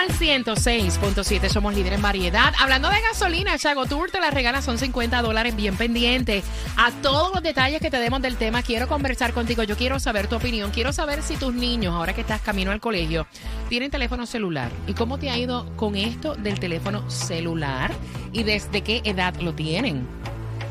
Sol 106.7, somos líderes en variedad. Hablando de gasolina, Chago Tour te la regala, son 50 dólares bien pendiente. A todos los detalles que te demos del tema, quiero conversar contigo. Yo quiero saber tu opinión. Quiero saber si tus niños, ahora que estás camino al colegio, tienen teléfono celular. ¿Y cómo te ha ido con esto del teléfono celular? ¿Y desde qué edad lo tienen?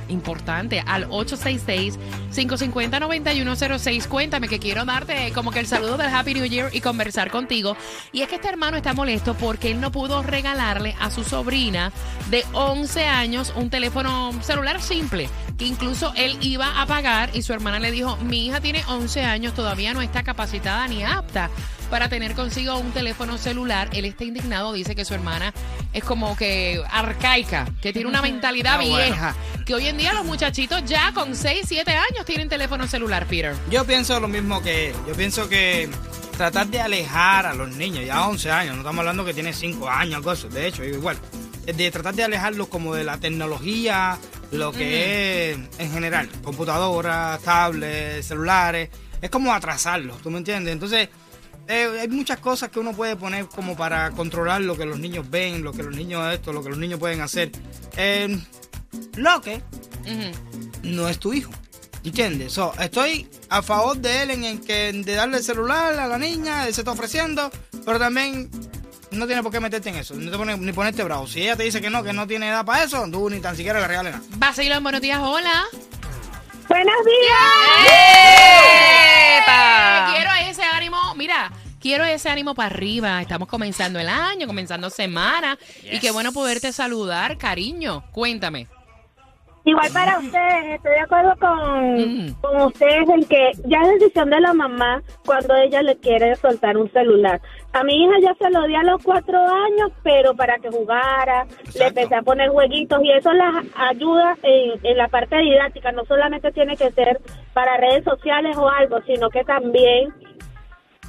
Importante al 866-550-9106. Cuéntame que quiero darte como que el saludo del Happy New Year y conversar contigo. Y es que este hermano está molesto porque él no pudo regalarle a su sobrina de 11 años un teléfono celular simple, que incluso él iba a pagar y su hermana le dijo, mi hija tiene 11 años, todavía no está capacitada ni apta para tener consigo un teléfono celular. Él está indignado, dice que su hermana es como que arcaica, que tiene una mentalidad Ah, bueno. Que hoy en día los muchachitos ya con 6, 7 años tienen teléfono celular, Peter. Yo pienso lo mismo que él. Yo pienso que tratar de alejar a los niños, ya 11 años, no estamos hablando que tiene 5 años, cosas, de hecho, igual. De tratar de alejarlos como de la tecnología, lo que es en general, computadoras, tablets, celulares, es como atrasarlos, ¿tú me entiendes? Entonces, eh, hay muchas cosas que uno puede poner como para controlar lo que los niños ven, lo que los niños esto, lo que los niños pueden hacer. Eh, lo que no es tu hijo. ¿Entiendes? So, estoy a favor de él en el que de darle el celular a la niña, él se está ofreciendo, pero también no tiene por qué meterte en eso, no te pone- ni ponerte bravo. Si ella te dice que no, que no tiene edad para eso, tú ni tan siquiera le regales nada. Vacilón, buenos días, hola. Buenos días. ¡Epa! Quiero ese ánimo, mira, quiero ese ánimo para arriba. Estamos comenzando el año, comenzando semana. Y qué bueno poderte saludar, cariño. Cuéntame. Igual para ustedes, estoy de acuerdo con, Mm. con ustedes en que ya es decisión de la mamá cuando ella le quiere soltar un celular. A mi hija ya se lo di a los cuatro años, pero para que jugara, le empecé a poner jueguitos y eso las ayuda en, en la parte didáctica. No solamente tiene que ser para redes sociales o algo, sino que también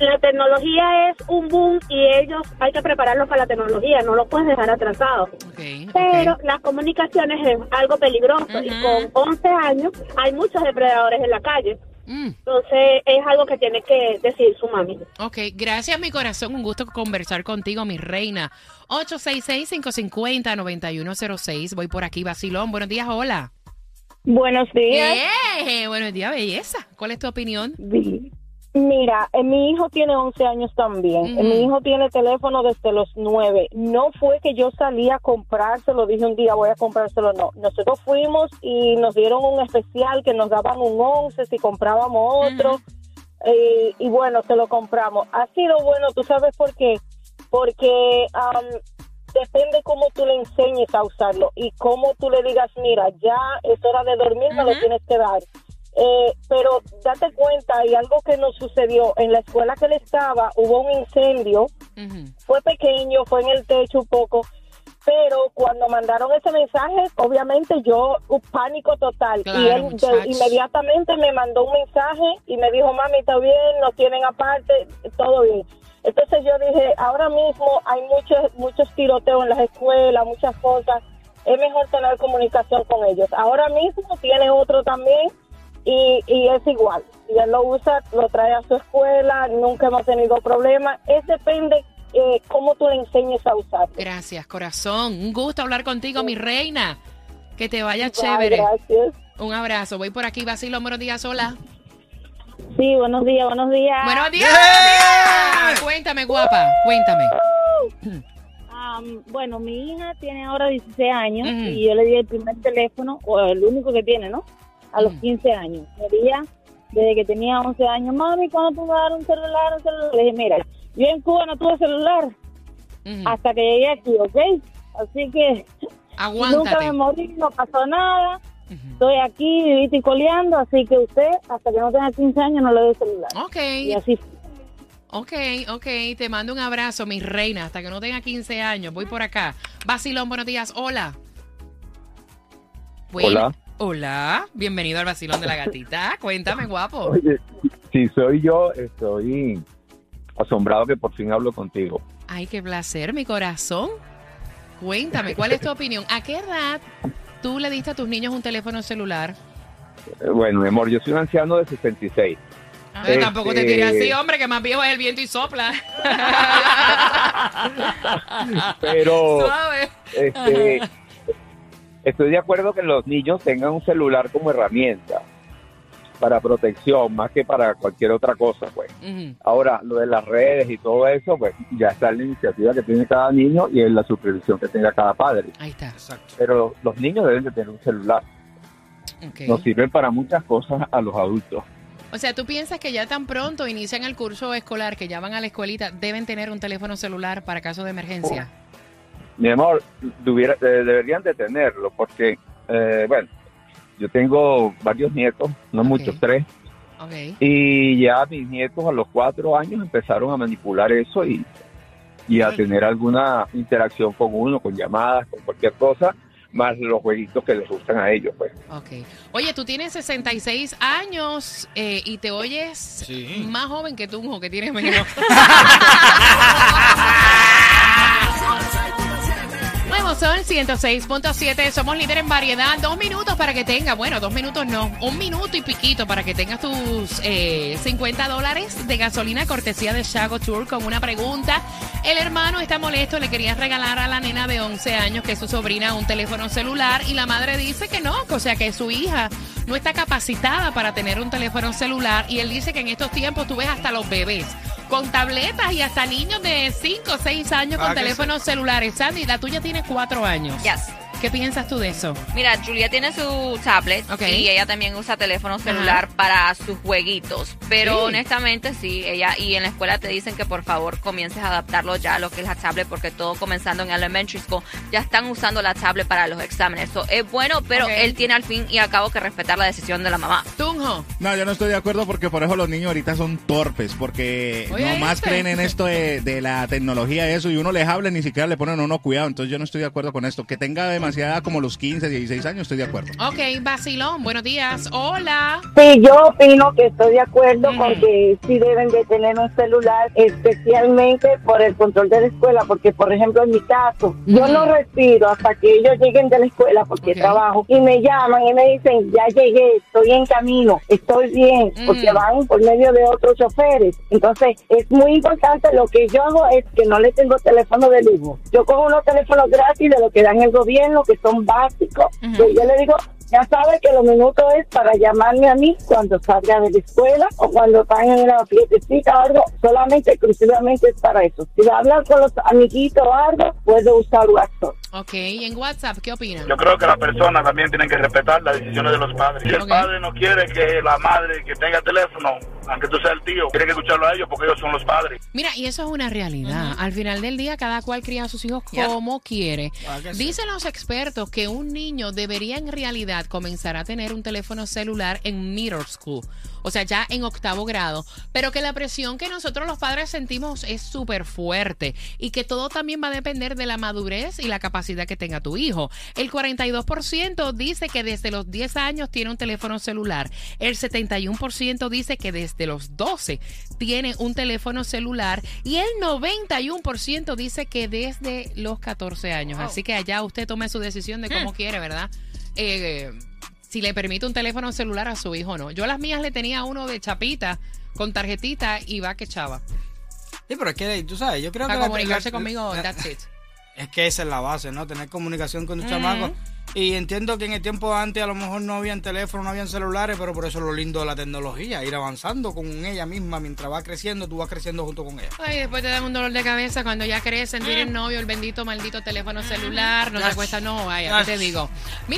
la tecnología es un boom y ellos hay que prepararlos para la tecnología, no lo puedes dejar atrasado. Ok, Pero las comunicaciones es algo peligroso y con 11 años hay muchos depredadores en la calle. Mm, Entonces es algo que tiene que decir su mami. ok, gracias mi corazón, un gusto conversar contigo, mi reina. 866-550-9106. Voy por aquí, Vacilón. Buenos días, hola. Buenos días. Eh, buenos días, belleza. ¿Cuál es tu opinión? Vi- Mira, eh, mi hijo tiene 11 años también. Eh, Mi hijo tiene teléfono desde los 9. No fue que yo salí a comprárselo, dije un día voy a comprárselo, no. Nosotros fuimos y nos dieron un especial que nos daban un 11 si comprábamos otro. Eh, y bueno, se lo compramos. Ha sido bueno, ¿tú sabes por qué? Porque am, depende cómo tú le enseñes a usarlo y cómo tú le digas, mira, ya es hora de dormir, me lo Ujú. tienes que dar. Eh, pero date cuenta, y algo que nos sucedió, en la escuela que él estaba hubo un incendio, fue pequeño, fue en el techo un poco, pero cuando mandaron ese mensaje, obviamente yo, un pánico total. Claro, y él de- inmediatamente me mandó un mensaje y me dijo, mami, está bien, nos tienen aparte, todo bien. Entonces yo dije, ahora mismo hay muchos, muchos tiroteos en las escuelas, muchas cosas, es mejor tener comunicación con ellos. Ahora mismo tiene otro también y, y es igual. Y él lo usa, lo trae a su escuela, nunca hemos tenido problemas. Es depende eh, cómo tú le enseñes a usar. Gracias, corazón. Un gusto hablar contigo, mi reina. Que te vaya Ay, chévere. Gracias. Un abrazo. Voy por aquí, Vacilo. Buenos días, hola. Sí, buenos días, buenos días. Buenos días, buenos días. Cuéntame, guapa. Cuéntame. Am, bueno, mi hija tiene ahora 16 años y yo le di el primer teléfono, o el único que tiene, ¿no? A los Ujú. 15 años. Quería, desde que tenía 11 años, mami, ¿cuándo tú me vas a dar un celular? Un celular? Le dije, mira, yo en Cuba no tuve celular. Hasta que llegué aquí, ¿ok? Así que nunca Aguántate. me morí, no pasó nada. Estoy aquí vivito y coleando, así que usted, hasta que no tenga 15 años, no le dé celular. Ok, Y así ok, ok. Te mando un abrazo, mi reina. Hasta que no tenga 15 años. Voy por acá. Basilón, buenos días. Hola. Bueno- Hola. Hola. Bienvenido al Basilón de la Gatita. Cuéntame, guapo. Oye, si soy yo, estoy asombrado que por fin hablo contigo. Ay, qué placer, mi corazón. Cuéntame, ¿cuál es tu opinión? ¿A qué edad tú le diste a tus niños un teléfono celular? Eh, Bueno, mi amor, yo soy un anciano de 66. Ay, tampoco te Este- tiré así, hombre, que más viejo es el viento y sopla. Pero Suave. este, estoy de acuerdo que los niños tengan un celular como herramienta para protección, más que para cualquier otra cosa, pues. Ahora, lo de las redes y todo eso, pues ya está en la iniciativa que tiene cada niño y en la supervisión que tenga cada padre. Ahí está. Exacto. Pero los niños deben de tener un celular. Ok. Nos sirven para muchas cosas a los adultos. O sea, ¿tú piensas que ya tan pronto inician el curso escolar, que ya van a la escuelita, deben tener un teléfono celular para caso de emergencia? Mi amor, tuviera- eh, deberían de tenerlo porque, eh, bueno, yo tengo varios nietos, no muchos, tres, Ok. y ya mis nietos a los cuatro años empezaron a manipular eso y, y a tener alguna interacción con uno, con llamadas, con cualquier cosa, más los jueguitos que les gustan a ellos, pues. Ok. Oye, tú tienes 66 años eh, y te oyes Sí. más joven que tú, que tienes menos. Sol 106.7, somos líder en variedad. Dos minutos para que tenga, bueno, dos minutos no, un minuto y piquito para que tengas tus eh, 50 dólares de gasolina cortesía de Shago Tour con una pregunta. El hermano está molesto, le quería regalar a la nena de 11 años, que es su sobrina, un teléfono celular y la madre dice que no, o sea que su hija no está capacitada para tener un teléfono celular y él dice que en estos tiempos tú ves hasta los bebés con tabletas y hasta niños de 5 o 6 años Ah, con que teléfonos celulares. Sandy, la tuya tiene 4 años. Yes. ¿Qué piensas tú de eso? Mira, Julia tiene su tablet y ella también usa teléfono celular para sus jueguitos. Pero Sí. honestamente sí, ella y en la escuela te dicen que por favor comiences a adaptarlo ya a lo que es la tablet porque todo comenzando en elementary school ya están usando la tablet para los exámenes. So, es bueno, pero él tiene al fin y al cabo que respetar la decisión de la mamá. Tunjo. No, yo no estoy de acuerdo porque por eso los niños ahorita son torpes, porque Oye, nomás creen en esto de, de la tecnología y eso, y uno les habla y ni siquiera le ponen uno cuidado, entonces yo no estoy de acuerdo con esto. Que tenga demasiada como los 15, 16 años, estoy de acuerdo. Ok, Basilón, buenos días. Hola. Sí, yo opino que estoy de acuerdo Ujú. con que sí deben de tener un celular, especialmente por el control de la escuela, porque por ejemplo en mi caso, yo no respiro hasta que ellos lleguen de la escuela porque trabajo y me llaman y me dicen, ya llegué, estoy en camino, estoy bien, porque van por medio de otros choferes. Entonces es muy importante, lo que yo hago es que no le tengo teléfono de lujo. Yo cojo unos teléfonos gratis de lo que dan el gobierno, que son básicos, yo le digo, ya sabe que los minutos es para llamarme a mí cuando salga de la escuela o cuando están en una fiestecita o algo, solamente, exclusivamente es para eso. Si va a hablar con los amiguitos o algo, puede usar WhatsApp. Ok, ¿y en WhatsApp qué opinan? Yo creo que las personas también tienen que respetar las decisiones de los padres. Si el Ok. padre no quiere que la madre que tenga teléfono, aunque tú seas el tío, tiene que escucharlo a ellos porque ellos son los padres. Mira, y eso es una realidad. Al final del día, cada cual cría a sus hijos como quiere. Dicen los expertos que un niño debería en realidad comenzar a tener un teléfono celular en middle school, o sea, ya en octavo grado, pero que la presión que nosotros los padres sentimos es súper fuerte y que todo también va a depender de la madurez y la capacidad que tenga tu hijo. El 42% dice que desde los 10 años tiene un teléfono celular, el 71% dice que desde los 12 tiene un teléfono celular y el 91% dice que desde los 14 años. Así que allá usted tome su decisión de cómo quiere, ¿verdad? Eh, si le permite un teléfono celular a su hijo o no. Yo a las mías le tenía uno de chapita con tarjetita y va que chava. Sí, pero es que tú sabes, yo creo que Para la- comunicarse la- conmigo, la- that's it. Es que esa es la base, ¿no? Tener comunicación con tu Ujú. chamaco. Y entiendo que en el tiempo antes a lo mejor no habían teléfono, no habían celulares, pero por eso es lo lindo de la tecnología, ir avanzando con ella misma. Mientras va creciendo, tú vas creciendo junto con ella. Ay, después te dan un dolor de cabeza cuando ya crecen, tienen novio, el bendito maldito teléfono celular, no te cuesta, no, vaya, ¿qué te digo? Mira,